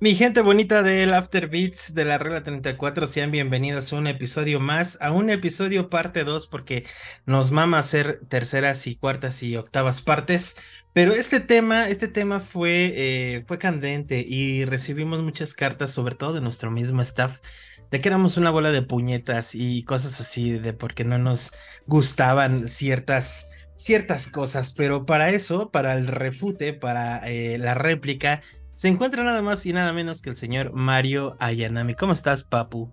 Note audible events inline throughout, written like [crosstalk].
Mi gente bonita del After Beats de la regla 34, sean bienvenidos a un episodio más, a un episodio parte 2, porque nos mama hacer terceras y cuartas y octavas partes. Pero este tema, este tema fue, eh, fue candente y recibimos muchas cartas, sobre todo de nuestro mismo staff, de que éramos una bola de puñetas y cosas así, de porque no nos gustaban ciertas, ciertas cosas. Pero para eso, para el refute, para eh, la réplica, se encuentra nada más y nada menos que el señor Mario Ayanami. ¿Cómo estás, Papu?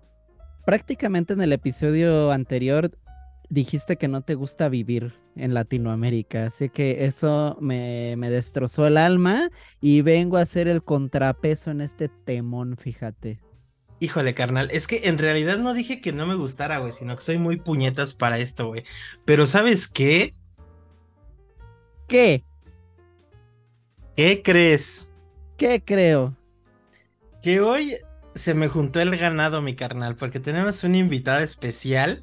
Prácticamente en el episodio anterior dijiste que no te gusta vivir en Latinoamérica, así que eso me, me destrozó el alma y vengo a hacer el contrapeso en este temón, fíjate. Híjole, carnal, es que en realidad no dije que no me gustara, güey, sino que soy muy puñetas para esto, güey. Pero ¿sabes qué? ¿Qué? ¿Qué crees? ¿Qué creo? Que hoy se me juntó el ganado, mi carnal, porque tenemos una invitada especial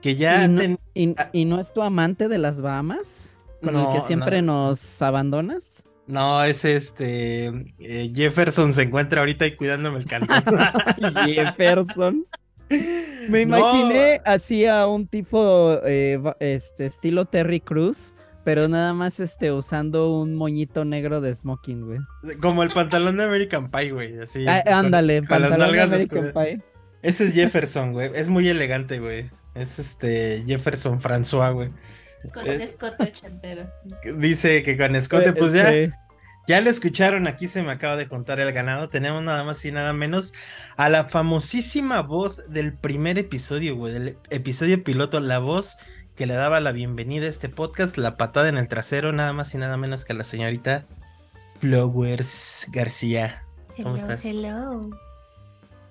que ya... ¿Y no, es tu amante de las Bahamas? ¿Con el que siempre nos abandonas? No, es este... Eh, Jefferson se encuentra ahorita y cuidándome el canal. [laughs] Jefferson. [laughs] Me imaginé así a un tipo eh, este, estilo Terry Cruz pero nada más este usando un moñito negro de smoking, güey. Como el pantalón de American Pie, güey, así. Ah, ándale, pantalón de American Pie. Ese es Jefferson, güey. Es muy elegante, güey. Es este Jefferson François, güey. Con un escote ochentero. Dice que con escote, pues ya. Ya le escucharon, aquí se me acaba de contar el ganado. Tenemos nada más y nada menos a la famosísima voz del primer episodio, güey, del episodio piloto, la voz que le daba la bienvenida a este podcast, la patada en el trasero, nada más y nada menos que a la señorita Flowers García. ¿Cómo estás? Hello.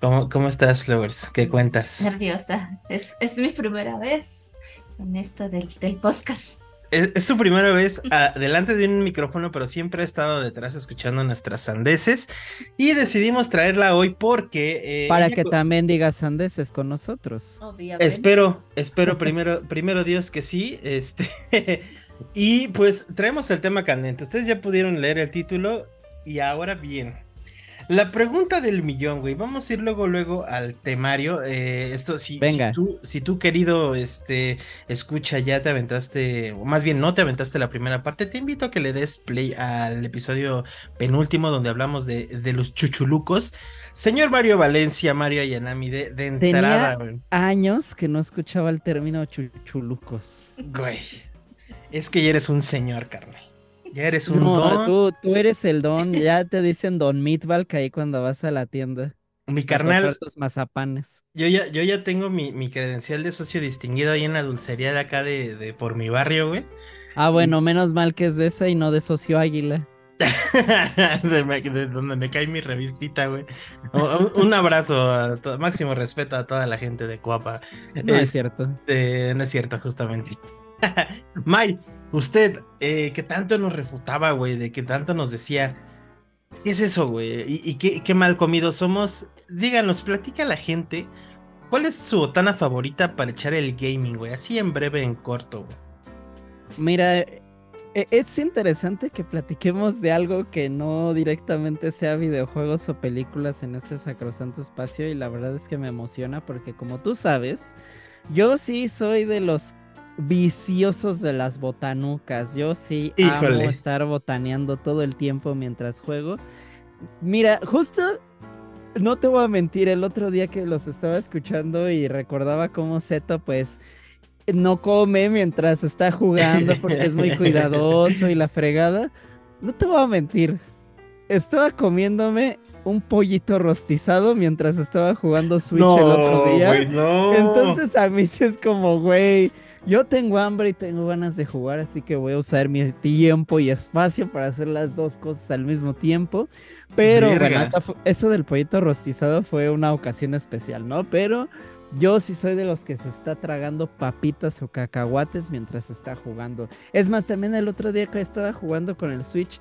¿Cómo, ¿Cómo, estás, Flowers? ¿Qué cuentas? Nerviosa. Es, es mi primera vez en esto del, del podcast es, su primera vez delante de un micrófono, pero siempre ha estado detrás escuchando nuestras sandeces. Y decidimos traerla hoy porque. Eh, Para que también diga sandeces con nosotros. Obviamente. Espero, espero primero, primero Dios que sí. Este. [laughs] y pues traemos el tema candente. Ustedes ya pudieron leer el título. Y ahora bien, la pregunta del millón, güey. Vamos a ir luego, luego al temario. Eh, esto, si, Venga. si tú, si tú, querido, este, escucha, ya te aventaste, o más bien no te aventaste la primera parte, te invito a que le des play al episodio penúltimo donde hablamos de, de los chuchulucos. Señor Mario Valencia, Mario Ayanami, de, de entrada, Tenía años que no escuchaba el término chuchulucos. Güey, es que ya eres un señor, carnal. Ya eres un don. Tú, tú eres el don, ya te dicen don Meatball ahí cuando vas a la tienda. Mi carnal. Tus mazapanes. Yo ya, yo ya tengo mi, mi, credencial de socio distinguido ahí en la dulcería de acá de, de por mi barrio, güey. Ah, bueno, menos mal que es de esa y no de socio águila. [laughs] de, donde me cae mi revistita, güey. Un, abrazo, máximo respeto a toda la gente de Cuapa. No es, cierto. no es cierto, justamente. [laughs] May, usted, eh, que tanto nos refutaba, güey, de que tanto nos decía, ¿qué es eso, güey? ¿Y, qué, mal comido somos? Díganos, platica a la gente, ¿cuál es su botana favorita para echar el gaming, güey? Así en breve, en corto, güey. Mira, e, es interesante que platiquemos de algo que no directamente sea videojuegos o películas en este sacrosanto espacio y la verdad es que me emociona porque como tú sabes, yo sí soy de los viciosos de las botanucas. Yo sí amo estar botaneando todo el tiempo mientras juego. Mira, justo no te voy a mentir, el otro día que los estaba escuchando y recordaba cómo Zeto pues no come mientras está jugando porque es muy [laughs] cuidadoso y la fregada. No te voy a mentir. Estaba comiéndome un pollito rostizado mientras estaba jugando Switch el otro día. Entonces a mí sí es como, güey, yo tengo hambre y tengo ganas de jugar, así que voy a usar mi tiempo y espacio para hacer las dos cosas al mismo tiempo. Pero bueno, eso del pollito rostizado fue una ocasión especial, ¿no? Pero yo sí soy de los que se está tragando papitas o cacahuates mientras está jugando. Es más, también el otro día que estaba jugando con el Switch,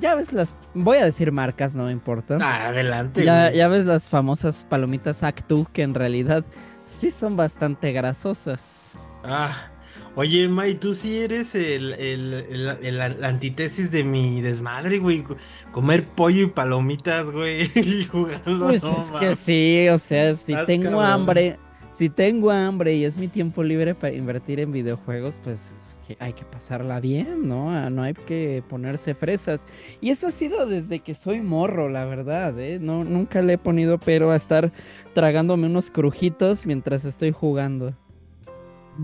ya ves las, voy a decir marcas, no me importa. Ah, adelante. Ya, ya, ves las famosas palomitas Actu que en realidad sí son bastante grasosas. Ah, Oye, May, tú sí eres el, el, el, la antítesis de mi desmadre, güey. Comer pollo y palomitas, güey, [laughs] y jugando. Pues es que sí, o sea, si tengo hambre, si tengo hambre y es mi tiempo libre para invertir en videojuegos, pues hay que pasarla bien, ¿no? Ah, no hay que ponerse fresas. Y eso ha sido desde que soy morro, la verdad, ¿eh? No, nunca le he ponido pero a estar tragándome unos crujitos mientras estoy jugando.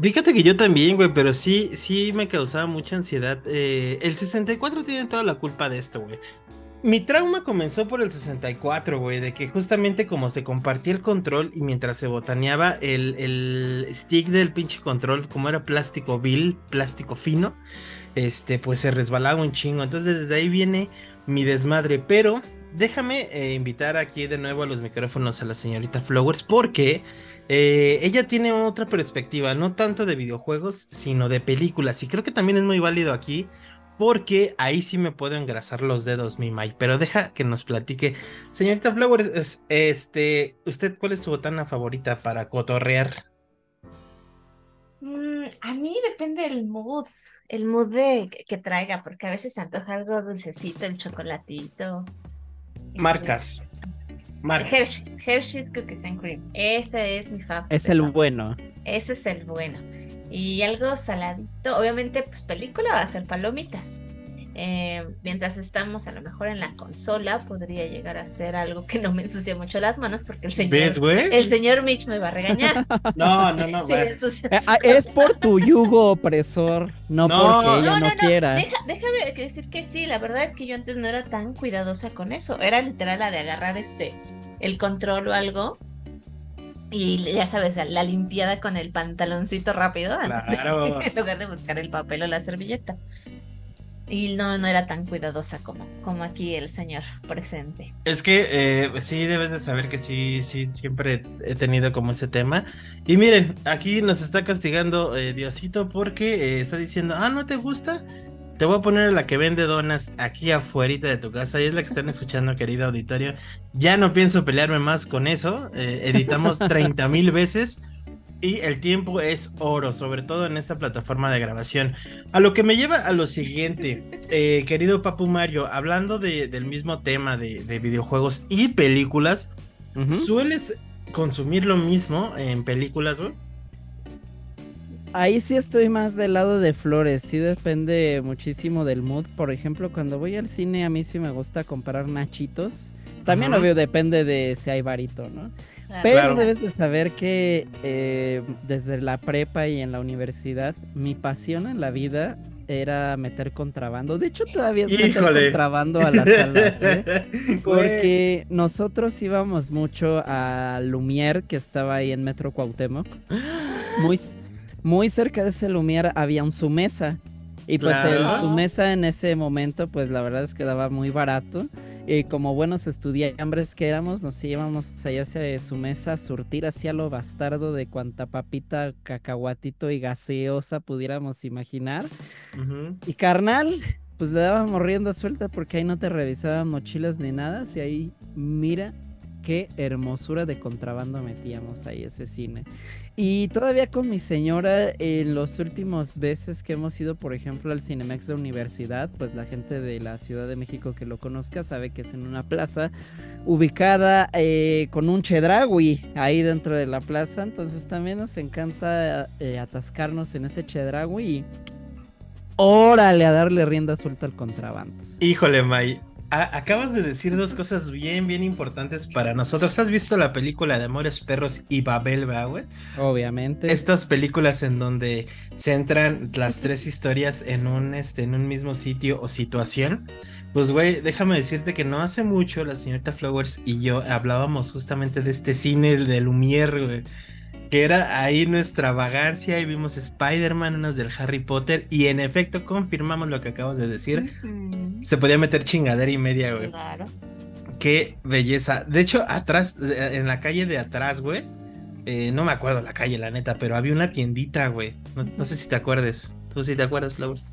Fíjate que yo también, güey, pero sí, sí me causaba mucha ansiedad. Eh, el 64 tiene toda la culpa de esto, güey. Mi trauma comenzó por el 64, güey, de que justamente como se compartía el control y mientras se botaneaba el, el stick del pinche control, como era plástico vil, plástico fino, este, pues se resbalaba un chingo. Entonces desde ahí viene mi desmadre, pero déjame eh, invitar aquí de nuevo a los micrófonos a la señorita Flowers porque eh, ella tiene otra perspectiva, no tanto de videojuegos, sino de películas. Y creo que también es muy válido aquí, porque ahí sí me puedo engrasar los dedos, mi Mike. Pero deja que nos platique. Señorita Flowers, este, ¿usted cuál es su botana favorita para cotorrear? Mm, a mí depende del mood, el mood de, que, traiga, porque a veces se antoja algo dulcecito, el chocolatito. Marcas. Hershey's, Hershey's Cookies and Cream. Ese es mi favorito. Es el bueno. Ese es el bueno. Y algo saladito, obviamente, pues película va a ser palomitas. Eh, mientras estamos a lo mejor en la consola, podría llegar a ser algo que no me ensucie mucho las manos porque el señor, el señor Mitch me va a regañar. [laughs] No, no, no. Eh, ah, es por tu yugo opresor, no, porque ella no, quiera. déjame decir que sí, la verdad es que yo antes no era tan cuidadosa con eso. Era literal la de agarrar este el control o algo. Y ya sabes, la limpiada con el pantaloncito rápido [laughs] en lugar de buscar el papel o la servilleta. Y no, no era tan cuidadosa como, como aquí el señor presente. Es que eh, sí debes de saber que sí, sí, siempre he tenido como ese tema. Y miren, aquí nos está castigando eh, Diosito porque eh, está diciendo, ah, ¿no te gusta? Te voy a poner la que vende donas aquí afuera de tu casa y es la que están escuchando, querido auditorio. Ya no pienso pelearme más con eso. Eh, editamos [laughs] 30 mil veces y el tiempo es oro, sobre todo en esta plataforma de grabación. A lo que me lleva a lo siguiente, eh, querido Papu Mario, hablando del mismo tema de, videojuegos y películas, ¿sueles consumir lo mismo en películas, güey? Ahí sí estoy más del lado de flores, sí depende muchísimo del mood. Por ejemplo, cuando voy al cine a mí sí me gusta comprar nachitos. También obvio depende de si hay varito, ¿no? Pero debes de saber que eh, desde la prepa y en la universidad mi pasión en la vida era meter contrabando. De hecho, todavía es meter contrabando a las salas, ¿eh? [laughs] Porque nosotros íbamos mucho a Lumière, que estaba ahí en Metro Cuauhtémoc. Muy, muy cerca de ese Lumière había un Sumesa. Y pues el Sumesa en ese momento, pues la verdad es que daba muy barato. Y como buenos estudiantes que éramos, nos íbamos allá hacia su mesa a surtir hacia lo bastardo de cuanta papita, cacahuatito y gaseosa pudiéramos imaginar. Y carnal, pues le dábamos rienda suelta porque ahí no te revisaban mochilas ni nada. Y ahí, mira qué hermosura de contrabando metíamos ahí ese cine. Y todavía con mi señora, en los últimos veces que hemos ido, por ejemplo, al Cinemex de Universidad, pues la gente de la Ciudad de México que lo conozca sabe que es en una plaza ubicada eh, con un chedragui ahí dentro de la plaza. Entonces también nos encanta eh, atascarnos en ese chedragui y órale a darle rienda suelta al contrabando. Híjole, May, acabas de decir dos cosas bien, bien importantes para nosotros. ¿Has visto la película de Amores Perros y Babel, güey? Obviamente. Estas películas en donde se entran las tres historias en un, este, en un mismo sitio o situación. Pues, güey, déjame decirte que no hace mucho la señorita Flowers y yo hablábamos justamente de este cine de Lumière, güey que era ahí nuestra vagancia y vimos Spider-Man, unos del Harry Potter y en efecto confirmamos lo que acabas de decir. Se podía meter chingadera y media, güey. Claro. Qué belleza. De hecho, atrás, en la calle de atrás, güey. Eh, no me acuerdo la calle, la neta, pero había una tiendita, güey. No, sé si te acuerdes. ¿Tú sí te acuerdas, Flowers?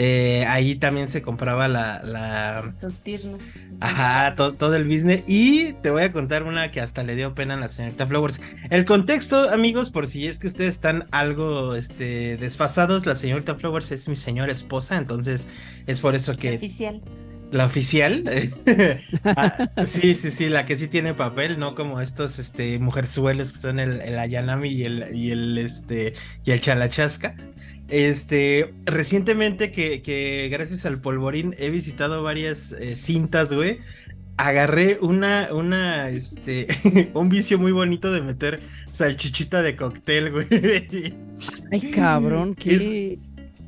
Eh, ahí también se compraba la. la... Surtirnos. Ajá, todo el business. Y te voy a contar una que hasta le dio pena a la señorita Flowers. El contexto, amigos, por si es que ustedes están algo este, desfasados, la señorita Flowers es mi señora esposa, entonces es por eso que. Oficial. La oficial. [laughs] Ah, sí, sí, sí, la que sí tiene papel, no como estos este, mujerzuelos que son el, el Ayanami y el, y el, este, y el Chalachasca. Este, recientemente que, que gracias al polvorín he visitado varias eh, cintas, güey. Agarré una, una, este, [laughs] un vicio muy bonito de meter salchichita de cóctel, güey. [laughs] Ay, cabrón, qué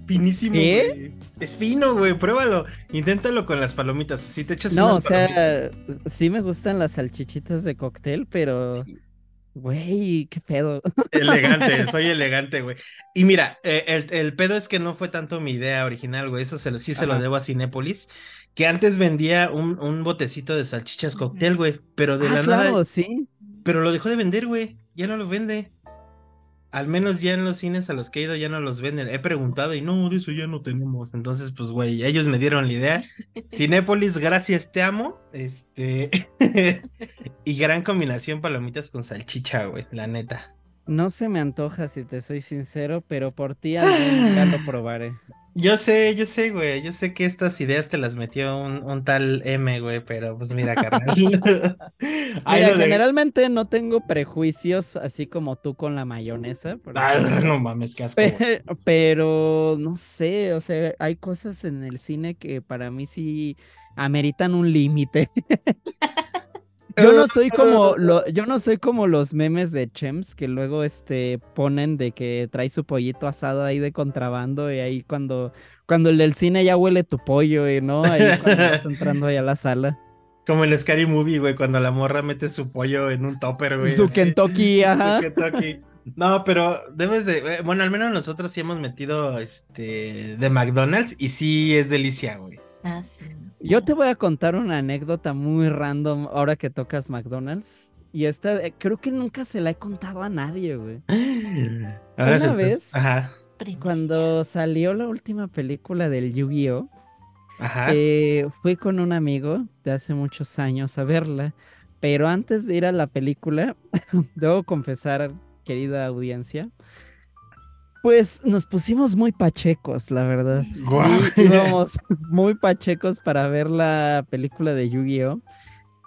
finísimo, güey. Es fino, güey, pruébalo. Inténtalo con las palomitas. Si te echas No, o sea, sí me gustan las salchichitas de cóctel, pero. Güey, qué pedo. Elegante, [laughs] soy elegante, güey. Y mira, eh, el, el, pedo es que no fue tanto mi idea original, güey. Eso se lo, sí se lo debo a Cinépolis. Que antes vendía un, un botecito de salchichas cóctel, güey. Pero de ah, la claro, nada. sí. Pero lo dejó de vender, güey. Ya no lo vende. Al menos ya en los cines a los que he ido ya no los venden. He preguntado y no, de eso ya no tenemos. Entonces, pues, güey, ellos me dieron la idea. [laughs] Cinépolis, gracias, te amo. Este. [laughs] y gran combinación palomitas con salchicha, güey, la neta. No se me antoja, si te soy sincero, pero por ti ya lo [gasps] probaré. Yo sé, yo sé, güey. Yo sé que estas ideas te las metió un, un tal M, güey, pero pues mira, carnal. [laughs] [laughs] mira, generalmente no tengo prejuicios así como tú con la mayonesa. Ah, [laughs] no mames, qué asco. Pero no sé, o sea, hay cosas en el cine que para mí sí ameritan un límite. Yo no soy como lo, yo no soy como los memes de Chems que luego este ponen de que trae su pollito asado ahí de contrabando y ahí cuando cuando el del cine ya huele tu pollo y no ahí cuando estás [laughs] entrando ahí a la sala. Como en Scary Movie, güey, cuando la morra mete su pollo en un topper, güey. Su Kentucky, [laughs] ajá. Su Kentucky. No, pero debes de, eh, bueno, al menos nosotros sí hemos metido este de McDonald's y sí es delicia, güey. Ah, sí. Yo te voy a contar una anécdota muy random ahora que tocas McDonald's. Y esta eh, creo que nunca se la he contado a nadie, güey. Ahora una vez, Ajá. cuando salió la última película del Yu-Gi-Oh, Ajá. eh, fui con un amigo de hace muchos años a verla. Pero antes de ir a la película, [laughs] debo confesar, querida audiencia, pues nos pusimos muy pachecos, la verdad. Y íbamos muy pachecos para ver la película de Yu-Gi-Oh!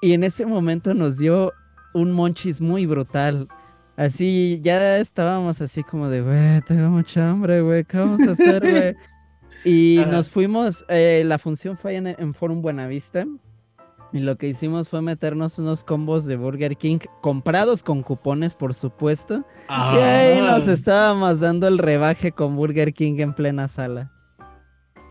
Y en ese momento nos dio un monchis muy brutal. Así, ya estábamos así como de, güey, tengo mucha hambre, güey, ¿qué vamos a hacer, güey? [laughs] Y Ajá. nos fuimos, eh, la función fue en, en Forum Buenavista. Y lo que hicimos fue meternos unos combos de Burger King comprados con cupones, por supuesto. Ah. Y ahí nos estábamos dando el rebaje con Burger King en plena sala.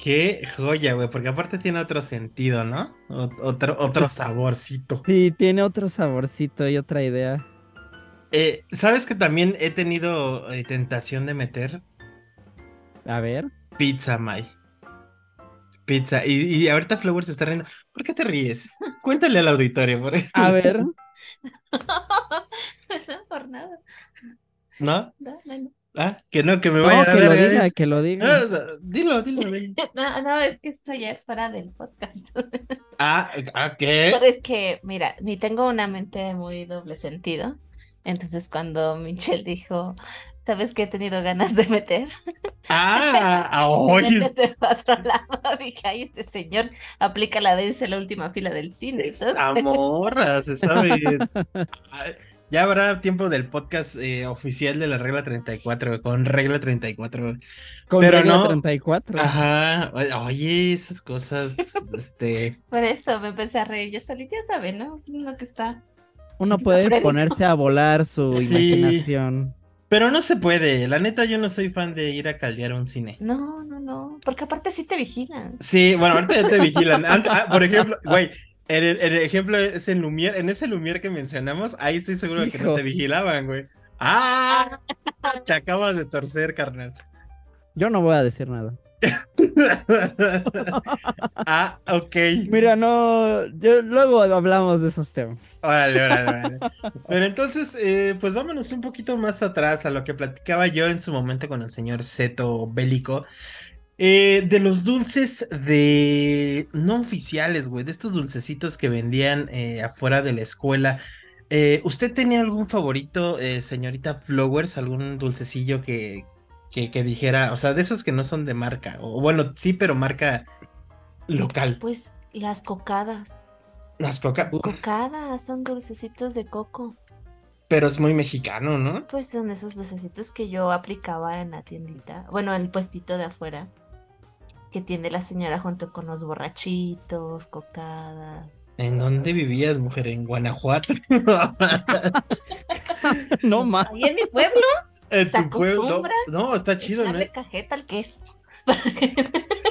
Qué joya, güey, porque aparte tiene otro sentido, ¿no? Otro, otro saborcito. Sí, tiene otro saborcito y otra idea. Eh, ¿Sabes que también he tenido eh, tentación de meter A ver. pizza, May? Pizza. Y, y ahorita Flower se está riendo. ¿Por qué te ríes? Cuéntale al auditorio, por [laughs] A ver. no, [laughs] por nada. ¿No? No, no, no. Ah, que no, que me No, vaya a que lo diga, que lo diga. Ah, o sea, dilo, dilo. [laughs] No, no, es que esto ya es fuera del podcast. Ah, ¿ah, qué? Pero es que, mira, ni tengo una mente muy doble sentido. Entonces, cuando Michelle dijo, ¿sabes qué he tenido ganas de meter? Ah, [laughs] ah, oye. Métete para otro lado. [laughs] Dije, ay, este señor aplica la de irse a la última fila del cine, ¿sabes? Amorra, se sabe. [laughs] Ah, Ya habrá tiempo del podcast eh, oficial de la regla 34, con regla 34. Con pero regla no- 34. Ajá, oye, esas cosas, este, Por eso me empecé a reír. Yo solita, ya sabe, ¿no? Uno que está. Uno puede ponerse a volar su Sí. imaginación. Pero no se puede, la neta yo no soy fan de ir a caldear a un cine. No, no, no. Porque aparte sí te vigilan. Sí, bueno, ahorita ya te vigilan. Ah, por ejemplo, [laughs] güey, en el, el ejemplo es en Lumière, en ese Lumière que mencionamos, ahí estoy seguro de que no te vigilaban, güey. ¡Ah! [laughs] Te acabas de torcer, carnal. Yo no voy a decir nada. [laughs] [laughs] ah, ok. Mira, no. Yo, luego hablamos de esos temas. Órale, órale, órale. [laughs] Pero entonces, eh, pues vámonos un poquito más atrás a lo que platicaba yo en su momento con el señor Zeto Bélico. Eh, de los dulces de no oficiales, güey, de estos dulcecitos que vendían eh, afuera de la escuela. eh, ¿usted tenía algún favorito, eh, señorita Flowers? ¿Algún dulcecillo que, que, que dijera, o sea, de esos que no son de marca? O bueno, sí, pero marca local. Pues las cocadas. Las coca, Cocadas son dulcecitos de coco. pero es muy mexicano, ¿no? Pues son esos dulcecitos que yo aplicaba en la tiendita. Bueno, el puestito de afuera. Que tiene la señora junto con los borrachitos, cocadas. ¿En dónde vivías, mujer? ¿En Guanajuato? [laughs] No más. Ahí en mi pueblo, ¿En ¿Se tu pueblo? No, está chido, ¿no? cajeta al queso. [laughs]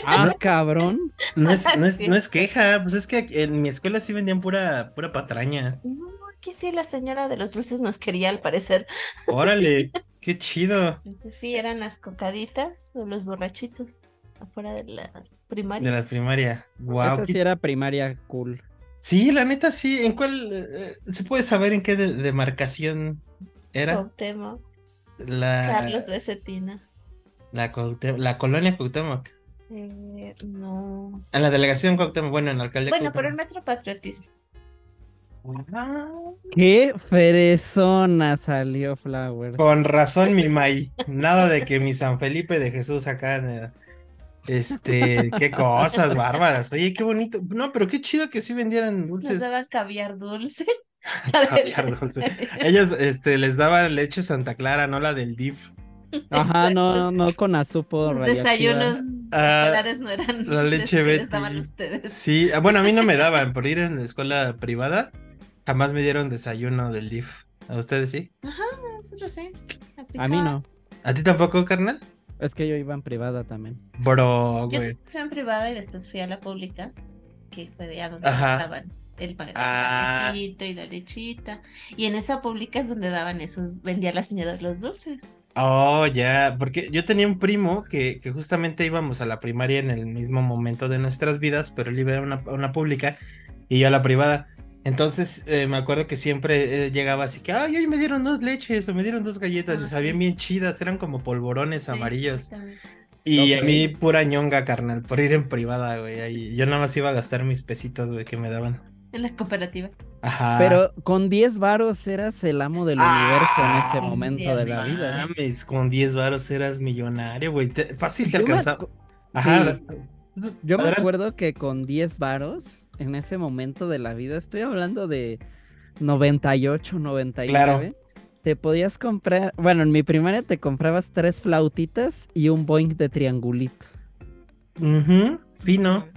Ah, cabrón. No es, no, es, no es queja, pues es que aquí en mi escuela sí vendían pura, pura patraña. No, aquí sí la señora de los dulces nos quería al parecer. Órale, [laughs] qué chido. Sí, eran las cocaditas o los borrachitos afuera de la De primaria. la primaria. Wow. Esa sí era primaria cool. Sí, la neta sí. ¿En cuál eh, se puede saber en qué de- demarcación era? Cuauhtémoc, La, Carlos Becetina. la, Cuauhté- la colonia Cuauhtémoc. Eh, no. En la delegación Cuauhtémoc, bueno, en la alcaldía Bueno, pero el Cuauhtémoc. Metro Patriotismo. Ah, Qué fresona salió Flowers. Con razón, mi May. Nada de que mi San Felipe de Jesús acá. eh, Este, qué cosas bárbaras. Oye, qué bonito. No, pero qué chido que sí vendieran Nos dulces. daban caviar dulce. [laughs] Caviar dulce. Ellos, este, les daban leche Santa Clara, no la del DIF. Ajá, no, no con azupo Los desayunos Ah, escolares no eran la los leche Betty. daban ustedes. Sí, ah, bueno, a mí no me daban por ir en la escuela privada. Jamás me dieron desayuno del DIF. ¿A ustedes sí? Nosotros sí. A mí no. ¿A ti tampoco, carnal? Es que yo iba en privada también. Bro, Yo güey. fui en privada y después fui a la pública, que fue de a donde Ajá. Daban el pa- el Ah. panecito y la lechita. Y en esa pública es donde daban esos, vendía la señora los dulces. Oh, ya, porque yo tenía un primo que, que justamente íbamos a la primaria en el mismo momento de nuestras vidas, pero él iba a una, a una pública y yo a la privada. Entonces eh, me acuerdo que siempre eh, llegaba así que, ay, hoy me dieron dos leches o me dieron dos galletas y Ah, sabían sí. bien chidas, eran como polvorones Sí, amarillos. Y a mí pura ñonga, carnal, por ir en privada, güey. ahí. Yo nada más iba a gastar mis pesitos, güey, que me daban. En la cooperativa. Ajá. Pero con 10 varos eras el amo del universo en ese Ah, momento de la vida. Con 10 varos eras millonario, güey. Fácil te alcanzaba. Ajá. Yo me acuerdo que con 10 varos en ese momento de la vida, estoy hablando de 98, 99, te podías comprar, bueno, en mi primaria te comprabas tres flautitas y un boing de triangulito. Ujú, Fino.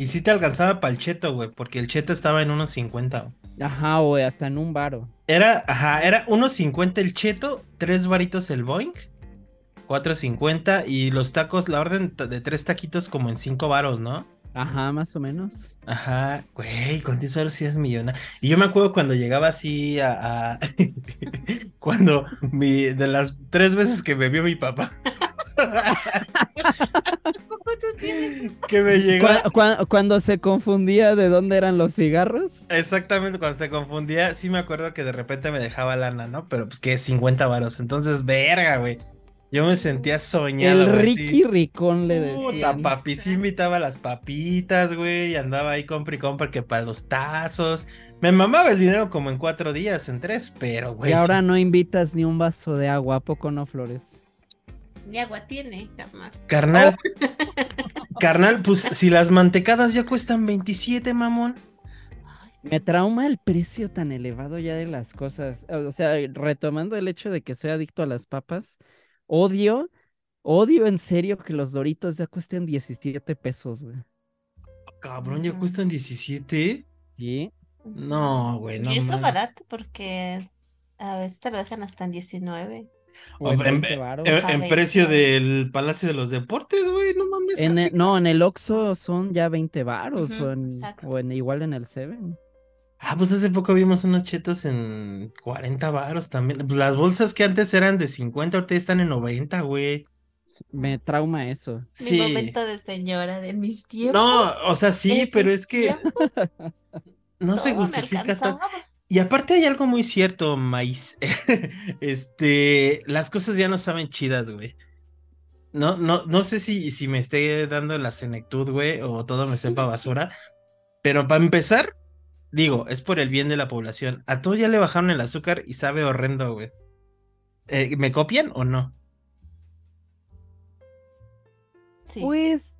Y sí te alcanzaba para el cheto, güey, porque el cheto estaba en unos 50. güey. Ajá, güey, hasta en un varo. Era, ajá, era unos 50 el cheto, 3 varitos el boing, 4.50 y los tacos, la orden de tres taquitos como en 5 varos, ¿no? Ajá, más o menos. Ajá, güey, con 10 varos sí es millonario. Y yo me acuerdo cuando llegaba así a... a- [laughs] cuando mi, de las tres veces que me vio mi papá, ¿Cómo tú tienes? que me llegó... Cua- cua- cuando se confundía de dónde eran los cigarros. Exactamente, cuando se confundía, sí me acuerdo que de repente me dejaba lana, ¿no? Pero pues que 50 varos. Entonces, verga, güey. Yo me sentía soñado, el Ricky sí. Ricón le Puta, decían. papi, sí invitaba las papitas, güey, y andaba ahí compra y compra que para los tazos. Me mamaba el dinero como en cuatro días, en tres, pero, güey. Y ahora sí. no invitas ni un vaso de agua, ¿a poco no, Flores? Ni agua tiene, carnal. Carnal, [laughs] carnal, pues si las mantecadas ya cuestan 27, mamón. Me trauma el precio tan elevado ya de las cosas. O sea, retomando el hecho de que soy adicto a las papas, odio, odio en serio que los doritos ya cuesten 17 pesos, güey. Cabrón, ya cuestan 17. ¿Sí? No, güey, no y eso mames. barato porque a veces te lo dejan hasta en 19. O en en, 20 varos. en- Ajá, en 20 precio del Palacio de los Deportes, güey, no mames. En casi, el- no, en el Oxxo son ya 20 varos o, en, exacto. o en igual en el Seven. Ah, pues hace poco vimos unos chetos en 40 varos también. Pues las bolsas que antes eran de 50, ahorita están en 90, güey. Me trauma eso. Mi Sí. momento de señora de mis tiempos. No, o sea, sí, pero es que tiempos, no se justifica tanto. Y aparte hay algo muy cierto, Maíz. [laughs] Este, las cosas ya no saben chidas, güey. No, no, no sé si, si me esté dando la senectud, güey, o todo me sepa basura, pero para empezar, digo, es por el bien de la población. A todo ya le bajaron el azúcar y sabe horrendo, güey. Eh, ¿Me copian o no? Sí. Pues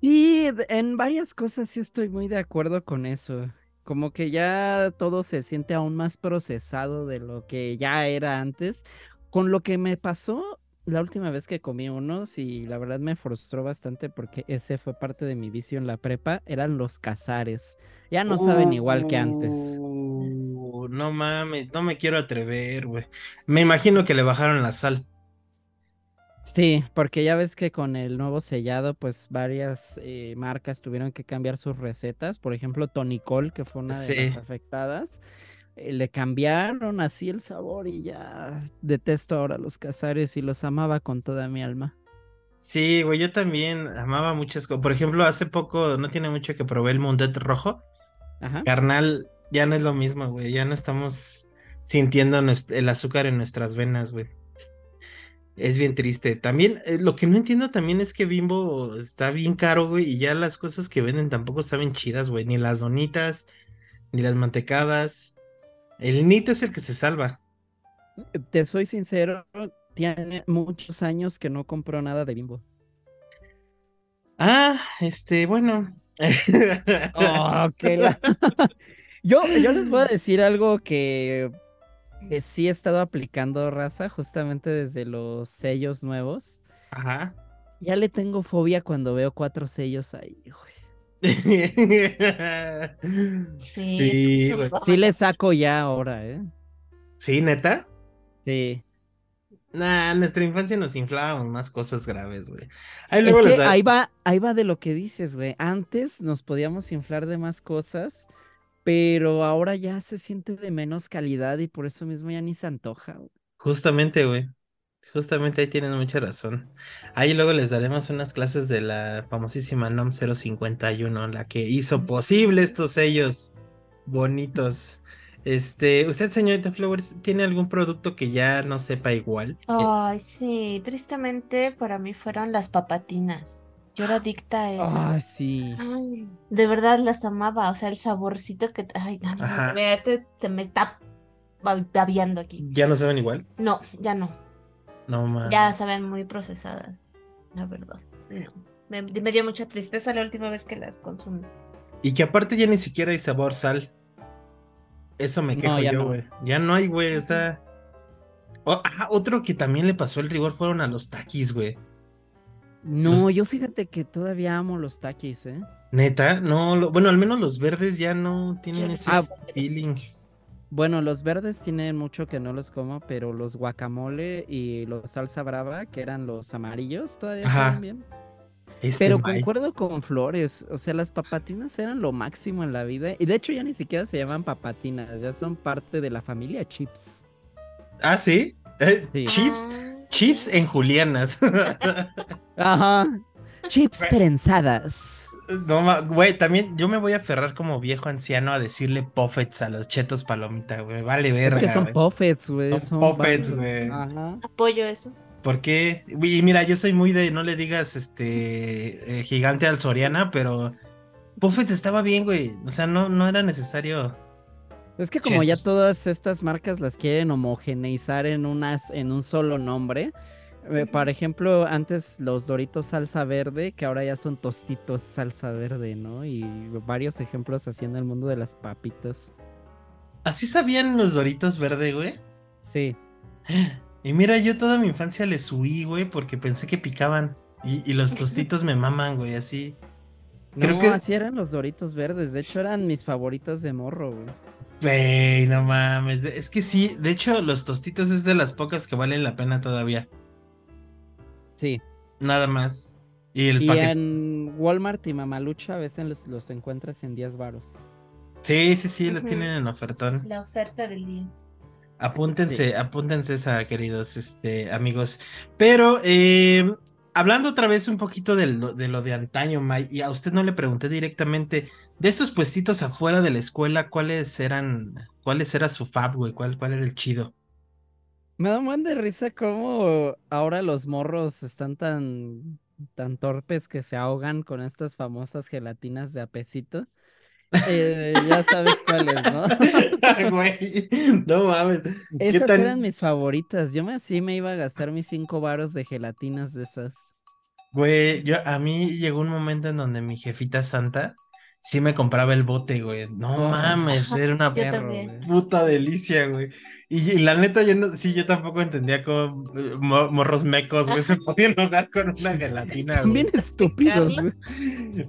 sí, d- en varias cosas sí estoy muy de acuerdo con eso. Como que ya todo se siente aún más procesado de lo que ya era antes. Con lo que me pasó la última vez que comí unos y la verdad me frustró bastante porque ese fue parte de mi vicio en la prepa, eran los cazares. Ya no saben igual que antes. Uh, no mames, no me quiero atrever, güey. Me imagino que le bajaron la sal. Sí, porque ya ves que con el nuevo sellado, pues varias eh, marcas tuvieron que cambiar sus recetas. Por ejemplo, Tonicol, que fue una de Sí. las afectadas, eh, le cambiaron así el sabor y ya detesto ahora los cazares y los amaba con toda mi alma. Sí, güey, yo también amaba muchas cosas. Por ejemplo, hace poco, no tiene mucho que probé el Mundet rojo. Ajá. Carnal, ya no es lo mismo, güey. Ya no estamos sintiendo el azúcar en nuestras venas, güey. Es bien triste. También, eh, lo que no entiendo también es que Bimbo está bien caro, güey, y ya las cosas que venden tampoco están bien chidas, güey. Ni las donitas, ni las mantecadas. El Nito es el que se salva. Te soy sincero, tiene muchos años que no compro nada de Bimbo. Ah, este, bueno. Oh, la- [laughs] [laughs] Yo, yo les voy a decir algo que, que sí he estado aplicando, raza, justamente desde los sellos nuevos. Ajá. Ya le tengo fobia cuando veo cuatro sellos ahí, güey. [laughs] Sí, Sí, güey. Sí le saco ya ahora, ¿eh? Sí, neta. Sí. Nah, en nuestra infancia nos inflábamos más cosas graves, güey. Ahí Es les que da- ahí va, ahí va de lo que dices, güey. Antes nos podíamos inflar de más cosas, pero ahora ya se siente de menos calidad y por eso mismo ya ni se antoja. güey. Justamente, güey. Justamente ahí tienen mucha razón. Ahí luego les daremos unas clases de la famosísima NOM 051, la que hizo posible estos sellos bonitos. Este, ¿usted, señorita Flowers, tiene algún producto que ya no sepa igual? Eh, Ay, sí, tristemente para mí fueron las papatinas. Yo era adicta a eso. Ah, sí. Ay, de verdad las amaba, o sea, el saborcito que... Ay, no, mira, este se me está ba- babeando aquí. ¿Ya no saben igual? No, ya no, No, man. ya saben muy procesadas, la verdad. No. Me, me dio mucha tristeza la última vez que las consumí. Y que aparte ya ni siquiera hay sabor sal. Eso me No, quejo ya yo, no. güey. Ya no hay, güey. Está. Oh, ah, otro que también le pasó el rigor fueron a los taquis, güey. No, Los- yo fíjate que todavía amo los taquis, ¿eh? Neta, no, lo- bueno, al menos los verdes ya no tienen ese Ah, feeling. Bueno, los verdes tienen mucho que no los como, pero los guacamole y los salsa brava, que eran los amarillos, todavía saben bien. Este Pero concuerdo con Flores, o sea, las papatinas eran lo máximo en la vida y de hecho ya ni siquiera se llaman papatinas, ya son parte de la familia Chips. Ah, sí. Eh, Sí. Chips, Ah, chips en Julianas. Ajá. Chips prensadas. no, ma- güey, también yo me voy a aferrar como viejo anciano a decirle puffets a los chetos palomita, güey. Vale Es verga, que son puffets, güey. Son son puffets, güey. Ajá. apoyo eso. ¿Por qué? Y mira, yo soy muy de no le digas este eh, gigante al Soriana, pero Buffett estaba bien, güey. O sea, no, no era necesario. Es que como ya todas estas marcas las quieren homogeneizar en unas, en un solo nombre. eh, Por ejemplo, antes los Doritos salsa verde, que ahora ya son tostitos salsa verde, ¿no? Y varios ejemplos así en el mundo de las papitas. Así sabían los Doritos verde, güey. Sí. [gasps] Y mira, yo toda mi infancia les huí, güey, porque pensé que picaban. Y, y los tostitos me maman, güey, así. Creo no, que- así eran los Doritos verdes. De hecho, eran mis favoritos de morro, güey. Güey, no mames. Es que sí, de hecho, los tostitos es de las pocas que valen la pena todavía. Sí. Nada más. Y el Y en Walmart y Mamalucha a veces los, los encuentras en 10 varos. Sí, sí, sí, los tienen en ofertón. La oferta del día. Apúntense, apúntense esa, queridos este, amigos. Pero eh, hablando otra vez un poquito de lo de, lo de antaño, May, y a usted no le pregunté directamente, de esos puestitos afuera de la escuela, ¿cuáles eran, cuáles era su fab, güey? ¿Cuál, cuál era el chido? Me da un buen de risa cómo ahora los morros están tan, tan torpes que se ahogan con estas famosas gelatinas de apesito. Eh, ya sabes cuáles, ¿no? [laughs] Güey, no mames. ¿Qué Esas tan- eran mis favoritas. Yo me así me iba a gastar mis cinco varos de gelatinas de esas. Güey, yo, a mí llegó un momento en donde mi jefita santa sí me compraba el bote, güey. No Oh. mames, era una Perro, puta delicia, güey. Y, y la neta, yo no, sí, yo tampoco entendía cómo eh, mo- morros mecos, güey, se [laughs] podían ahogar con una gelatina, güey. bien estúpidos.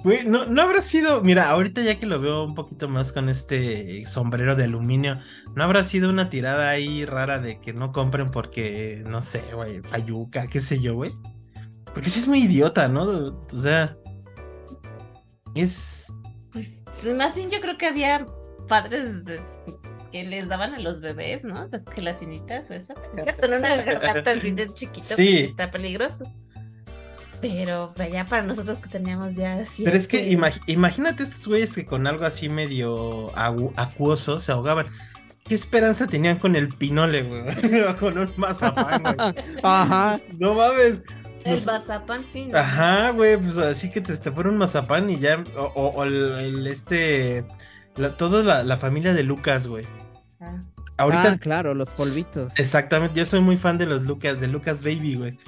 Güey, no, no habrá sido, mira, ahorita ya que lo veo un poquito más con este sombrero de aluminio, no habrá sido una tirada ahí rara de que no compren porque, no sé, güey, payuca, qué sé yo, güey. Porque sí es muy idiota, ¿no? O sea, es... Pues más bien yo creo que había padres de- que les daban a los bebés, ¿no? Las gelatinitas o eso. Son una [laughs] garganta así de chiquito Sí. que está peligroso. Pero ya para nosotros que teníamos ya así. Pero es que imag- imagínate estos güeyes que con algo así medio acuoso se ahogaban. ¿Qué esperanza tenían con el pinole, güey? [laughs] Con un mazapán, güey. Ajá. No mames. El nos- mazapán sí. ¿no? Ajá, güey, pues así que te, te fuera un mazapán y ya, o, o- o el, el, este, la, toda la, la familia de Lucas, güey. Ah. Ahorita, Ah, claro, los polvitos. exactamente, yo soy muy fan de los Lucas, de Lucas Baby, güey.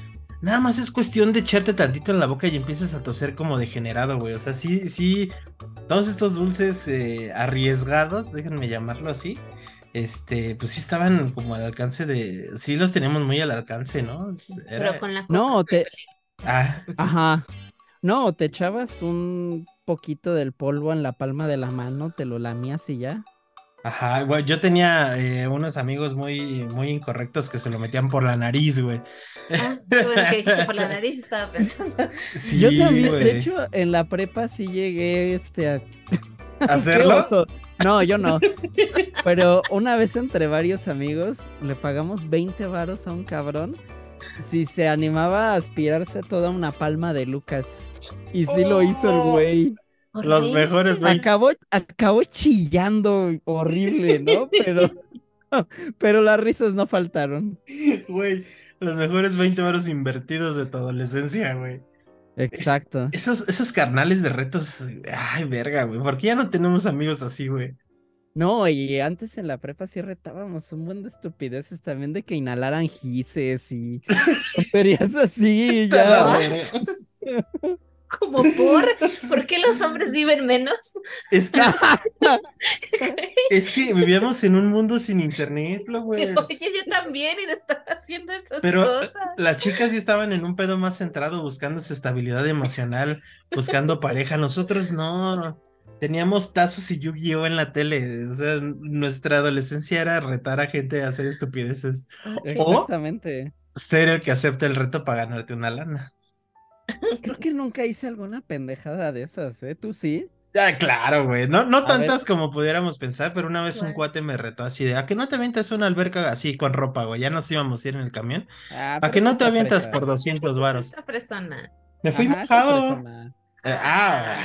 Nada más es cuestión de echarte tantito en la boca y empiezas a toser como degenerado, güey. O sea, sí, sí, todos estos dulces eh, arriesgados, déjenme llamarlo así, este, pues sí estaban como al alcance de, sí los teníamos muy al alcance, ¿no? Era- Pero con la No, te- Ah, Ajá. No, te echabas un poquito del polvo en la palma de la mano, te lo lamías y ya. Ajá, güey, yo tenía eh, unos amigos muy, muy incorrectos que se lo metían por la nariz, güey. Ah, bueno que dijiste por la [laughs] nariz estaba pensando. Sí, Yo también, güey. de hecho, en la prepa sí llegué este a [laughs] ¿Qué ¿Hacerlo? No, yo no. Pero una vez entre varios amigos le pagamos 20 varos a un cabrón si se animaba a aspirarse toda una palma de Lucas. Y sí lo hizo el Oh. güey. Los mejores veinte- Acabó, acabó chillando horrible, ¿no? Pero, pero las risas no faltaron. Güey, los mejores 20 varos invertidos de tu adolescencia, güey. Exacto. Esos, esos carnales de retos, ay, verga, güey. ¿Por qué ya no tenemos amigos así, güey? No, y antes en la prepa sí retábamos un buen de estupideces también de que inhalaran gises y [laughs] tonterías así, ya. [laughs] [laughs] Como por, ¿por qué los hombres viven menos? Es que, [laughs] es que vivíamos en un mundo sin internet, lo güey. Oye, yo también y no estaba haciendo esas Pero cosas. las chicas sí estaban en un pedo más centrado, buscando esa estabilidad emocional, buscando pareja. Nosotros no. Teníamos tazos y Yu-Gi-Oh en la tele. O sea, nuestra adolescencia era retar a gente a hacer estupideces. O- Exactamente. Ser el que acepta el reto para ganarte una lana. Creo que nunca hice alguna pendejada de esas, ¿eh? ¿Tú sí? Ya, claro, güey. No, no A tantas ver. como pudiéramos pensar, pero una vez un cuate me retó así de, ¿a que no te avientas una alberca así con ropa, güey? Ya nos íbamos a ir en el camión. Ah, ¿A que no te avientas por 200 varos? Esta persona. Me fui Ajá, mojado. fresona. Eh, ah,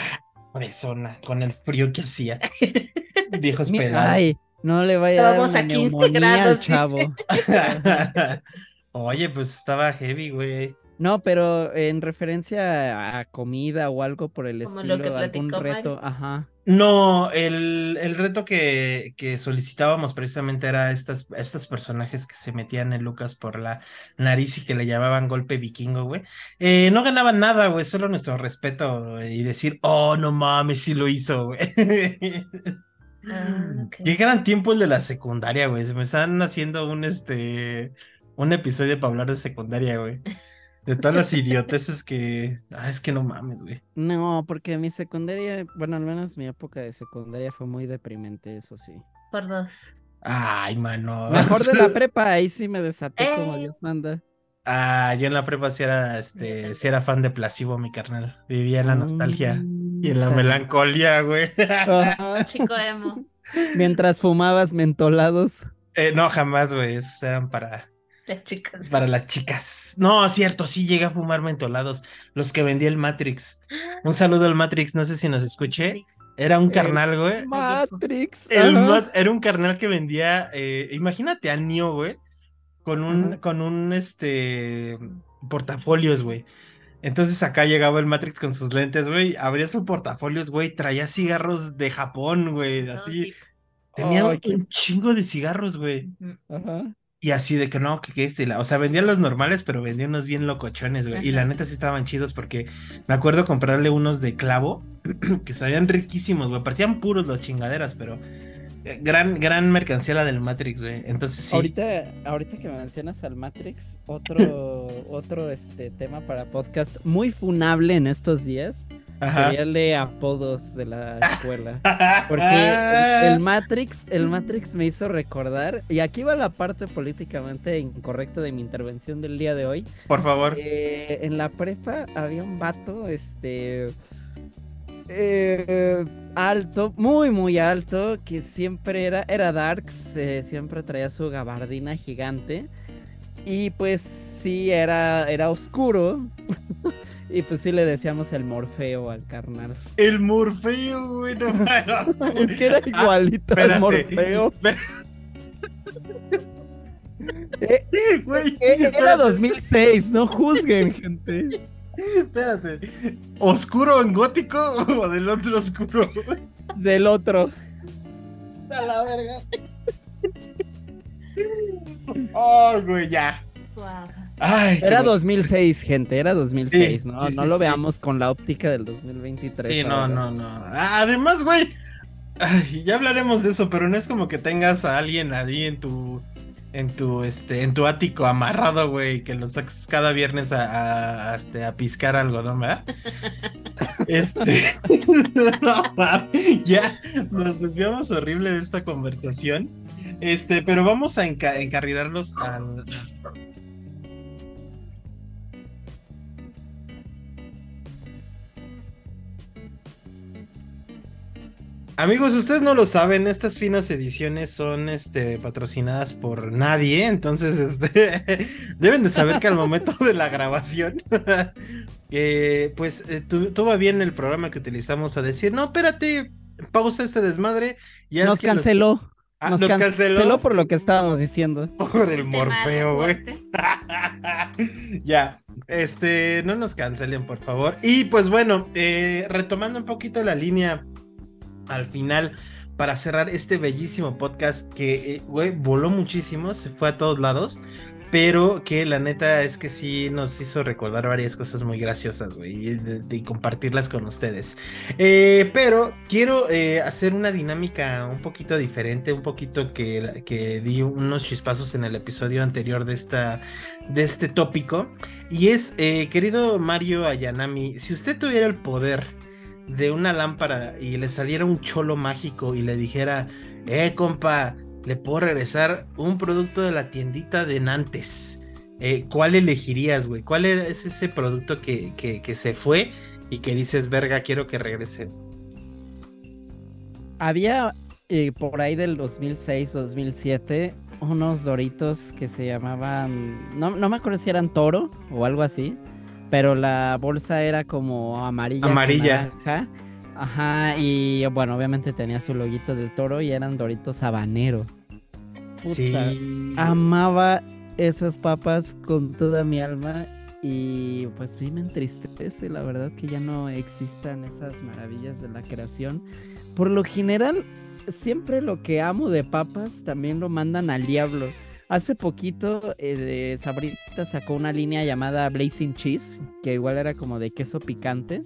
fresona, con el frío que hacía. [laughs] Viejos pelados. Ay, no le vaya a dar Estábamos una a 15 neumonía al grados, chavo. [laughs] [laughs] Oye, pues estaba heavy, güey. No, pero en referencia a comida o algo por el Como lo estilo, que algún reto, Mario. ajá. No, el, el reto que, que solicitábamos precisamente era estas, estos personajes que se metían en Lucas por la nariz y que le llamaban golpe vikingo, güey. Eh, no ganaban nada, güey, solo nuestro respeto y decir, oh, no mames, sí lo hizo, güey. [laughs] Ah. Qué gran tiempo el de la secundaria, güey. Se me están haciendo un este un episodio para hablar de secundaria, güey. [laughs] De todas las idioteces que. Ah, es que no mames, güey. No, porque mi secundaria, bueno, al menos mi época de secundaria fue muy deprimente, eso sí. Por dos. Ay, mano. [laughs] Mejor de la prepa, ahí sí me desaté como Eh. Dios manda. Ah, yo en la prepa sí era, este, sí era fan de Placebo, mi carnal. Vivía en la nostalgia y en la Mm, melancolía, güey. Chico emo. Mientras fumabas mentolados. Eh, no, jamás, güey. Esos eran para, Las chicas. para las chicas. No, cierto, sí llegué a fumar mentolados. Los que vendía el Matrix. [gasps] Un saludo al Matrix, no sé si nos escuché. Era un carnal, güey. Matrix. El ajá. Mat- era un carnal que vendía, eh, imagínate a Neo, güey, con un, con un, este, portafolios, güey. Entonces acá llegaba el Matrix con sus lentes, güey, abría su portafolios, güey, traía cigarros de Japón, güey, así. Tenía un chingo de cigarros, güey. Ajá. Y así de que no, que, que este, o sea, vendían los normales, pero vendían unos bien locochones, güey. Y la neta sí estaban chidos porque me acuerdo comprarle unos de clavo [clears throat] que sabían riquísimos, güey. Parecían puros las chingaderas, pero eh, gran, gran mercancía la del Matrix, güey. Entonces sí. Ahorita, ahorita que mencionas al Matrix, otro, [laughs] otro este tema para podcast muy funable en estos días Sería el de apodos de la [laughs] escuela. Porque el, Matrix, el Matrix me hizo recordar, y aquí va la parte políticamente incorrecta de mi intervención del día de hoy. Por favor. Eh, en la prepa había un vato, este. Eh, alto, muy muy alto, que siempre era, era Darks, eh, siempre traía su gabardina gigante. Y pues sí, era, era oscuro. [laughs] Y pues sí le decíamos el Morfeo al carnal. El Morfeo, güey, no [laughs] Es que era igualito al Morfeo. [laughs] Eh, güey, eh, era 2006, no juzguen, [laughs] gente. Espérate, ¿oscuro en gótico o del otro oscuro? Del otro. A la verga. Oh, güey, ya era 2006, gente, era 2006, ¿no? no lo veamos con la óptica del 2023. Sí, no, no, no. Además, güey, ya hablaremos de eso, pero no es como que tengas a alguien ahí en tu en tu este en tu ático amarrado, güey, que lo saques cada viernes a, a, este, a piscar algodón, ¿verdad? [laughs] este [laughs] no, ya nos desviamos horrible de esta conversación. Este, pero vamos a encarrilarlos al Amigos, ustedes no lo saben, estas finas ediciones son este, patrocinadas por nadie, entonces este, [laughs] deben de saber que al momento de la grabación, [laughs] eh, pues eh, tuvo bien el programa que utilizamos a decir, no, espérate, pausa este desmadre. Ya nos canceló. Ah, nos, canceló, por lo que estábamos diciendo. [laughs] Por el morfeo, güey. ya, este, no nos cancelen, por favor. Y pues bueno, eh, retomando un poquito la línea al final para cerrar este bellísimo podcast que, eh, güey, voló muchísimo, se fue a todos lados, pero que la neta es que sí nos hizo recordar varias cosas muy graciosas, güey, y, compartirlas con ustedes. Eh, pero quiero eh, hacer una dinámica un poquito diferente, un poquito que, que di unos chispazos en el episodio anterior de, esta, de este tópico, y es, querido Mario Ayanami, si usted tuviera el poder, de una lámpara y le saliera un cholo mágico y le dijera, eh, compa, le puedo regresar un producto de la tiendita de Nantes. Eh, ¿Cuál elegirías, güey? ¿Cuál es ese producto que, que, se fue y que dices, verga, quiero que regrese? Había eh, por ahí del 2006, 2007, unos doritos que se llamaban, no, no me acuerdo si eran toro o algo así pero la bolsa era como amarilla. Amarilla. Ajá, y bueno, obviamente tenía su loguito del toro y eran doritos habanero. sí. Amaba esas papas con toda mi alma y pues sí me entristece la verdad que ya no existan esas maravillas de la creación. Por lo general, siempre lo que amo de papas también lo mandan al diablo. Hace poquito eh, Sabrita sacó una línea llamada Blazing Cheese, que igual era como de queso picante,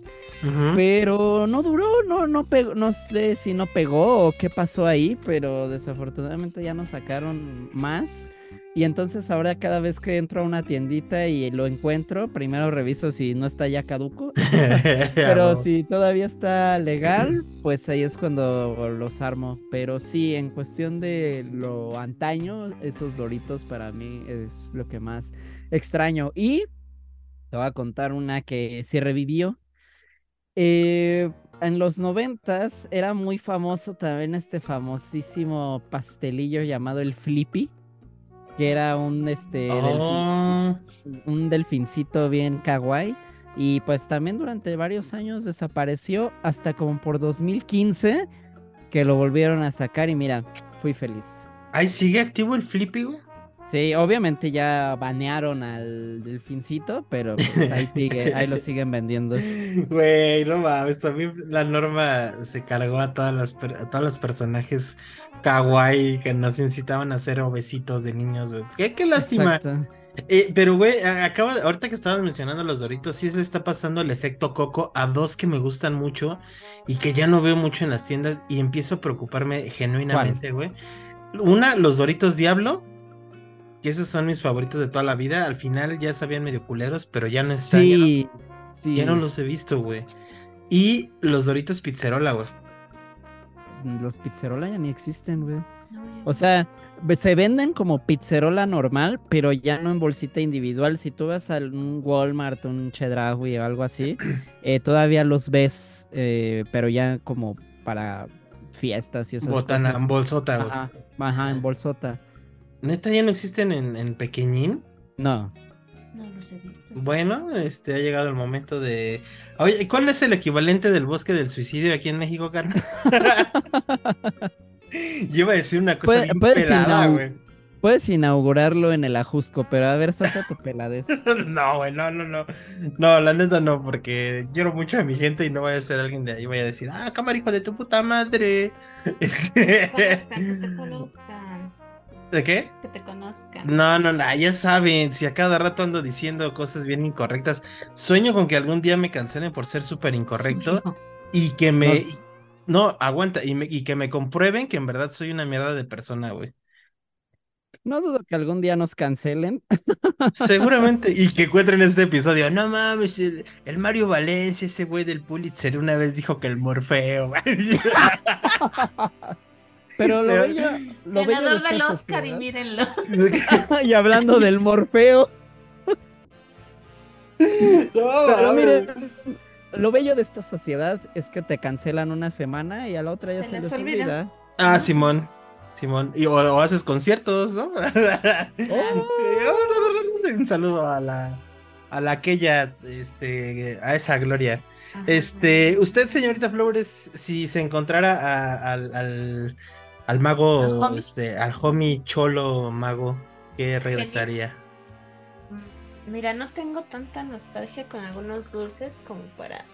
pero no duró, no, no pegó, no sé si no pegó o qué pasó ahí, pero desafortunadamente ya no sacaron más. Y entonces ahora cada vez que entro a una tiendita y lo encuentro, primero reviso si no está ya caduco. [laughs] Pero si todavía está legal, [laughs] pues ahí es cuando los armo. Pero sí, en cuestión de lo antaño, esos doritos para mí es lo que más extraño. Y te voy a contar una que sí revivió. Eh, en los noventas era muy famoso también este famosísimo pastelillo llamado el Flippy que era un este oh. un delfincito bien kawaii y pues también durante varios años desapareció hasta como por 2015 que lo volvieron a sacar y mira, fui feliz. ¿Ahí sigue activo el Flippy? Sí, obviamente ya banearon al delfincito, pero pues ahí sigue, ahí lo siguen vendiendo. [laughs] Güey, no mames, también la norma se cargó a todas las per- a todos los personajes kawaii que nos incitaban a ser obesitos de niños, güey. Qué, qué lástima. Exacto. Eh, pero, güey, acaba de- ahorita que estabas mencionando los Doritos, sí se le está pasando el efecto Coco a dos que me gustan mucho y que ya no veo mucho en las tiendas y empiezo a preocuparme genuinamente, güey. Una, los Doritos Diablo, que esos son mis favoritos de toda la vida. Al final ya sabían medio culeros, pero ya no están. ya no- Sí, sí. ya no los he visto, güey. Y los Doritos Pizzerola, güey. Los pizzerola ya ni existen, güey. Ya O sea, se venden como pizzerola normal, pero ya no en bolsita individual. Si tú vas a un Walmart, un Chedraui o algo así, [clears throat] eh, todavía los ves, eh, pero ya como para fiestas y esas Botana, cosas. bolsota, güey. Ajá, ajá, en bolsota. Neta, ya no existen en, en pequeñín. No. No los he visto. Bueno, este ha llegado el momento de. Oye, ¿cuál es el equivalente del bosque del suicidio aquí en México, carnal? [laughs] Yo iba a decir una cosa Puede- bien puedes pelada, güey. Puedes inaugurarlo en el Ajusco, pero a ver, saca tu peladez. [laughs] No, güey, no, no, no. No, la neta no, porque quiero mucho a mi gente y no voy a ser alguien de ahí. Voy a decir, ah, cámara, hijo de tu puta madre. Este... Conozcan, que te conozcan. ¿De qué? Que te conozcan. No, no, no, ya saben, si a cada rato ando diciendo cosas bien incorrectas, sueño con que algún día me cancelen por ser súper incorrecto Sueño. [laughs] y que me... Nos- No, aguanta, y, me- y que me comprueben que en verdad soy una mierda de persona, güey. No dudo que algún día nos cancelen. Seguramente, y que [laughs] encuentren este episodio. No mames, el, el Mario Valencia, ese güey del Pulitzer, una vez dijo que el Morfeo. [laughs] Pero lo [laughs] bello, lo bello de Ganador esta del Oscar y mírenlo. [laughs] y hablando del Morfeo. [laughs] No, Pero miren, lo bello de esta sociedad es que te cancelan una semana y a la otra ya Se se, les olvida. olvida. Ah, Simón. Simón. Y, o, o haces conciertos, ¿no? Un saludo a la a la aquella, este, a esa gloria. Ajá. Este, usted, señorita Flores, si se encontrara a- al, al, al mago, ¿Al homie? este, al homie cholo mago, ¿qué regresaría? Mm, Mira, no tengo tanta nostalgia con algunos dulces como para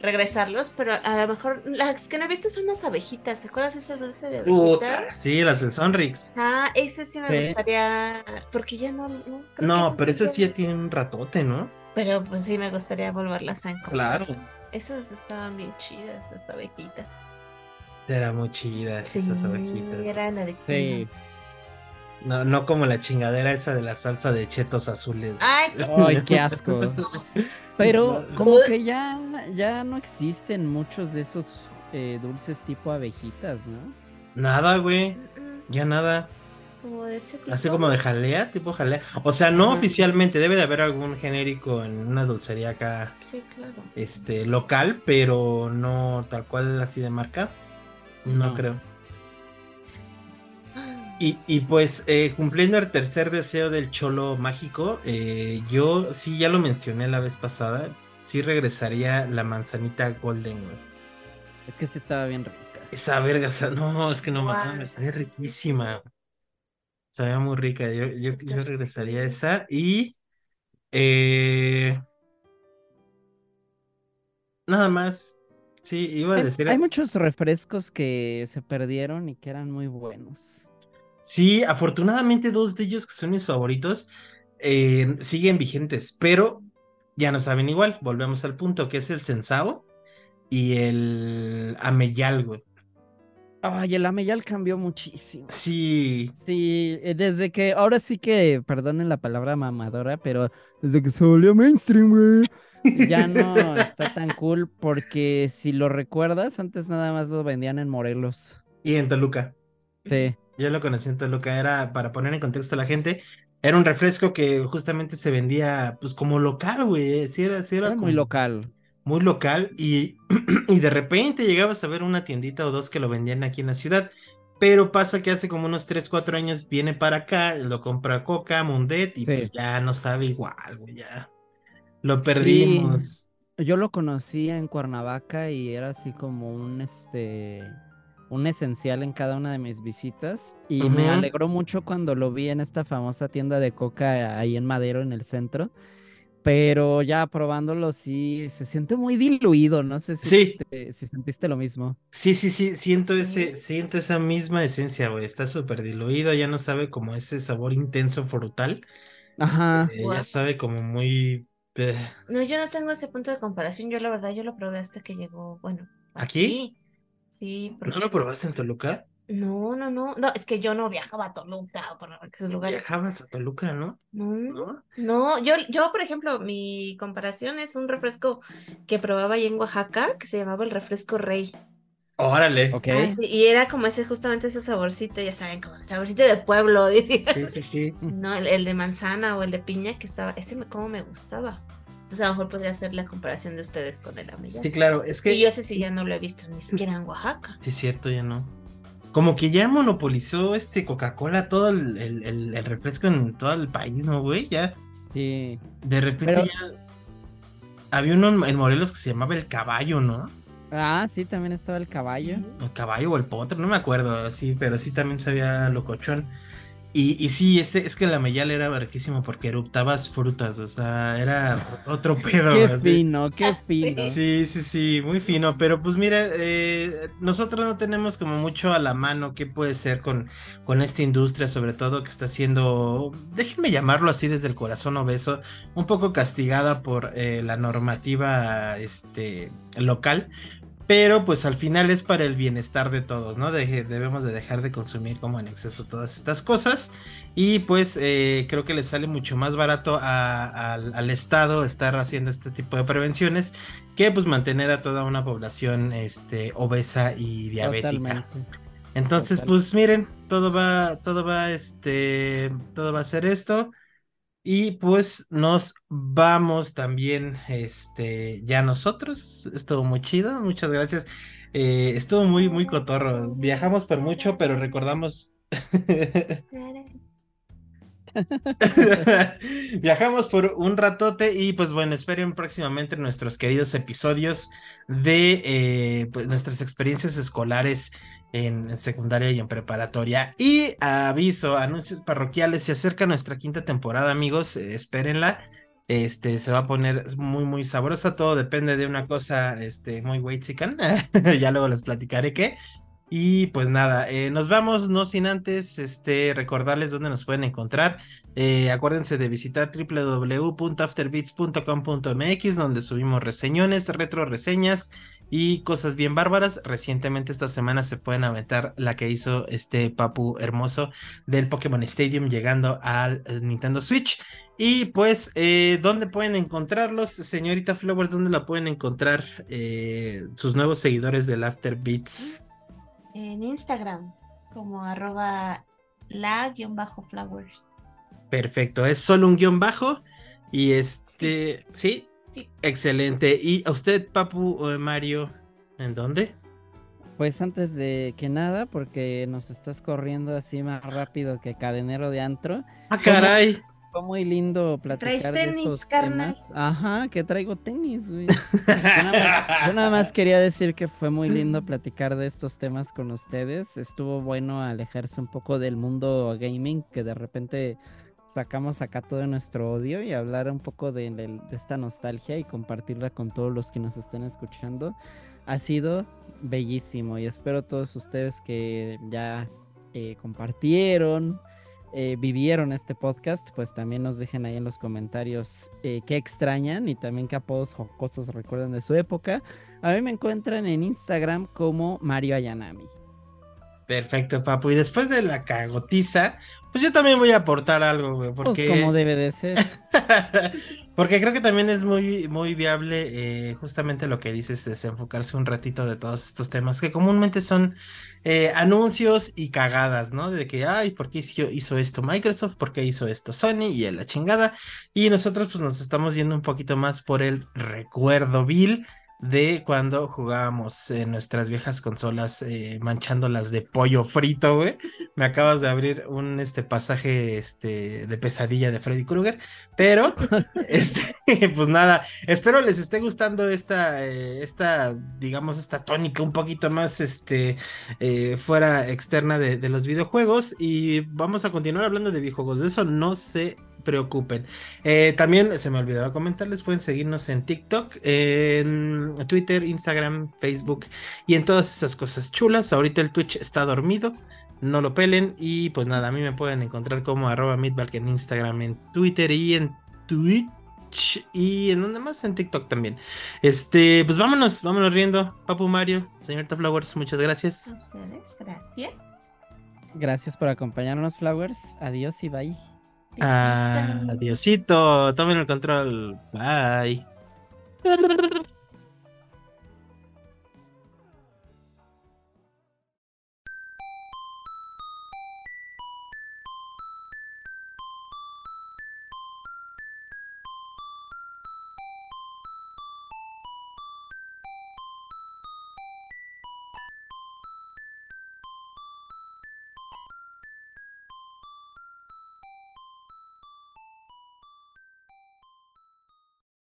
regresarlos, pero a lo mejor las que no he visto son las abejitas. ¿Te acuerdas ese dulce de abejitas? Sí, las del Sonrix. Ah, ese sí me Sí. gustaría, porque ya no. No, que No, ese pero sí esas sí ya- tienen un ratote, ¿no? Pero pues sí me gustaría volverlas a encontrar. Claro. Esas estaban bien chidas, las abejitas. Eran muy chidas esas Sí, abejitas. eran adictivas. No, no como la chingadera esa de la salsa de chetos azules. Ay, [laughs] Ay, qué asco. [laughs] Pero como que ya, ya no existen muchos de esos eh, dulces tipo abejitas, ¿no? Nada, güey. Ya nada. como de ese tipo. Así como de jalea, tipo jalea. O sea, no Ajá. oficialmente, debe de haber algún genérico en una dulcería acá, Sí, claro. este, local, pero no tal cual así de marca. No, No. creo. Y, y pues, eh, cumpliendo el tercer deseo del cholo mágico, eh, yo sí ya lo mencioné la vez pasada, sí regresaría la manzanita golden, güey. Es que sí estaba bien rica. Esa verga, no, es que no Guau, mames, sí. riquísima. Sabía muy rica. Yo, yo, yo regresaría a esa. Y eh, nada más. Sí, iba a Hay, decir. hay muchos refrescos que se perdieron y que eran muy buenos. Sí, afortunadamente dos de ellos que son mis favoritos eh, siguen vigentes, pero ya no saben igual. Volvemos al punto, que es el Sensao y el Ameyal, güey. Ay, el Ameyal cambió muchísimo. Sí, Sí, eh, desde que, ahora sí que, perdonen la palabra mamadora, pero desde que se volvió mainstream, güey, ya no [laughs] está tan cool porque si lo recuerdas, antes nada más lo vendían en Morelos. y en Toluca. Sí, Yo lo conocí en Toluca, era, para poner en contexto a la gente, era un refresco que justamente se vendía, pues, como local, güey, sí era, sí era era muy local. muy local, y, [clears throat] y de repente llegabas a ver una tiendita o dos que lo vendían aquí en la ciudad, pero pasa que hace como unos 3, 4 años viene para acá, lo compra Coca, Mundet, y Sí. pues ya no sabe igual, güey, ya lo perdimos. Yo lo conocí en Cuernavaca y era así como un, este, un esencial en cada una de mis visitas y me alegró mucho cuando lo vi en esta famosa tienda de coca ahí en Madero, en el centro. Pero ya probándolo, sí, se siente muy diluido. No sé si, Sí. te- si sentiste lo mismo. Sí, sí, sí, siento Sí. ese, siento esa misma esencia, güey. Está súper diluido, ya no sabe como ese sabor intenso frutal. Ajá. eh, ya sabe como muy. Eh, No, yo no tengo ese punto de comparación. Yo la verdad, yo lo probé hasta que llegó, bueno, ¿Aquí? Sí, ¿No lo probaste en Toluca? No, no, no, no, es que yo no viajaba a Toluca por esos lugares. Viajabas a Toluca, ¿no? No, ¿No? no, yo, yo, por ejemplo, mi comparación es un refresco que probaba ahí en Oaxaca, que se llamaba el refresco Rey. Órale. Ok. Ah, sí, y era como ese, justamente ese saborcito, ya saben, como saborcito de pueblo, [laughs] diría. Sí, sí, sí. No, el, el de manzana o el de piña que estaba, ese me, como me gustaba. Entonces a lo mejor podría hacer la comparación de ustedes con el amillán. Sí, claro, es que. Y yo ese sí ya no lo he visto ni siquiera en Oaxaca. Sí, es cierto, ya no. Como que ya monopolizó este Coca-Cola todo el, el- el- el refresco en todo el país, ¿no, güey? Ya, Sí. de repente Pero- ya. Había uno en Morelos que se llamaba el caballo, ¿no? Ah, sí, también estaba el caballo. Sí. El caballo o el potro, no me acuerdo, sí, pero sí también sabía locochón. Y, y sí, este, es que la meyal era barquísimo porque eruptabas frutas, o sea, era otro [laughs] pedo. Qué así. fino, qué fino. Sí, sí, sí, muy fino, pero pues mira, eh, nosotros no tenemos como mucho a la mano qué puede ser con, con esta industria, sobre todo que está siendo, déjenme llamarlo así desde el corazón obeso, un poco castigada por eh, la normativa este, local, pero pues al final es para el bienestar de todos, ¿no? Debemos de dejar de consumir como en exceso todas estas cosas. Y pues eh, creo que le sale mucho más barato a- al, al Estado estar haciendo este tipo de prevenciones que pues mantener a toda una población este, obesa y diabética. Totalmente. Entonces, pues miren, todo va, todo va, este, todo va a ser esto. Y pues nos vamos también, este, ya nosotros. Estuvo muy chido, muchas gracias. Eh, estuvo muy, muy cotorro. Viajamos por mucho, pero recordamos. [laughs] [laughs] Viajamos por un ratote y pues bueno, esperen próximamente nuestros queridos episodios de eh, pues, nuestras experiencias escolares en, secundaria y en preparatoria. Y aviso, anuncios parroquiales, se acerca nuestra quinta temporada, amigos, eh, espérenla. Este se va a poner muy, muy sabrosa. Todo depende de una cosa este, muy weightsican. [laughs] ya luego les platicaré qué. Y pues nada, eh, nos vamos, no sin antes este, recordarles dónde nos pueden encontrar. Eh, acuérdense de visitar www.afterbeats.com.mx, donde subimos reseñones, retro reseñas y cosas bien bárbaras. Recientemente esta semana se pueden aventar la que hizo este papu hermoso del Pokémon Stadium llegando al eh, Nintendo Switch. Y pues, eh, ¿dónde pueden encontrarlos? Señorita Flowers, ¿dónde la pueden encontrar eh, sus nuevos seguidores del After Beats? En Instagram, como arroba la-flowers. Perfecto, es solo un guion bajo. Y este, ¿sí? Sí. Excelente. ¿Y a usted, Papu o Mario, en dónde? Pues antes de que nada, porque nos estás corriendo así más rápido que cadenero de antro. ¡Ah, caray! Fue muy lindo platicar de tenis, estos carnal? temas. Ajá, que traigo tenis, güey. [laughs] Yo nada, más, yo nada más quería decir que fue muy lindo platicar de estos temas con ustedes. Estuvo bueno alejarse un poco del mundo gaming, que de repente sacamos acá todo nuestro odio y hablar un poco de, esta nostalgia y compartirla con todos los que nos estén escuchando. Ha sido bellísimo y espero todos ustedes que ya eh, compartieron, eh, vivieron este podcast, pues también nos dejen ahí en los comentarios eh, qué extrañan y también qué apodos jocosos recuerdan de su época. A mí me encuentran en Instagram como Mario Ayanami. Perfecto, Papu. Y después de la cagotiza, pues yo también voy a aportar algo, güey, Pues porque... como debe de ser. [laughs] Porque creo que también es muy, muy viable eh, justamente lo que dices, es enfocarse un ratito de todos estos temas que comúnmente son eh, anuncios y cagadas, ¿no? De que, ay, ¿por qué hizo, hizo esto Microsoft? ¿Por qué hizo esto Sony? Y la chingada. Y nosotros pues nos estamos yendo un poquito más por el recuerdo vil de cuando jugábamos en nuestras viejas consolas eh, manchándolas de pollo frito, güey. Me acabas de abrir un este pasaje este de pesadilla de Freddy Krueger, pero [laughs] este [laughs] pues nada, espero les esté gustando esta eh, esta digamos esta tónica un poquito más este eh, fuera externa de, de los videojuegos y vamos a continuar hablando de videojuegos. De eso no se preocupen. Eh, también se me olvidaba comentarles, pueden seguirnos en TikTok, en Twitter, Instagram, Facebook y en todas esas cosas chulas. Ahorita el Twitch está dormido, no lo pelen y pues nada, a mí me pueden encontrar como arroba en Instagram, en Twitter y en Twitch y en donde más en TikTok también. Este, pues vámonos, vámonos riendo. Papu Mario, señorita Flowers, muchas gracias. A ustedes, gracias. Gracias por acompañarnos, Flowers. Adiós y bye. Adiosito, tomen el control. Bye.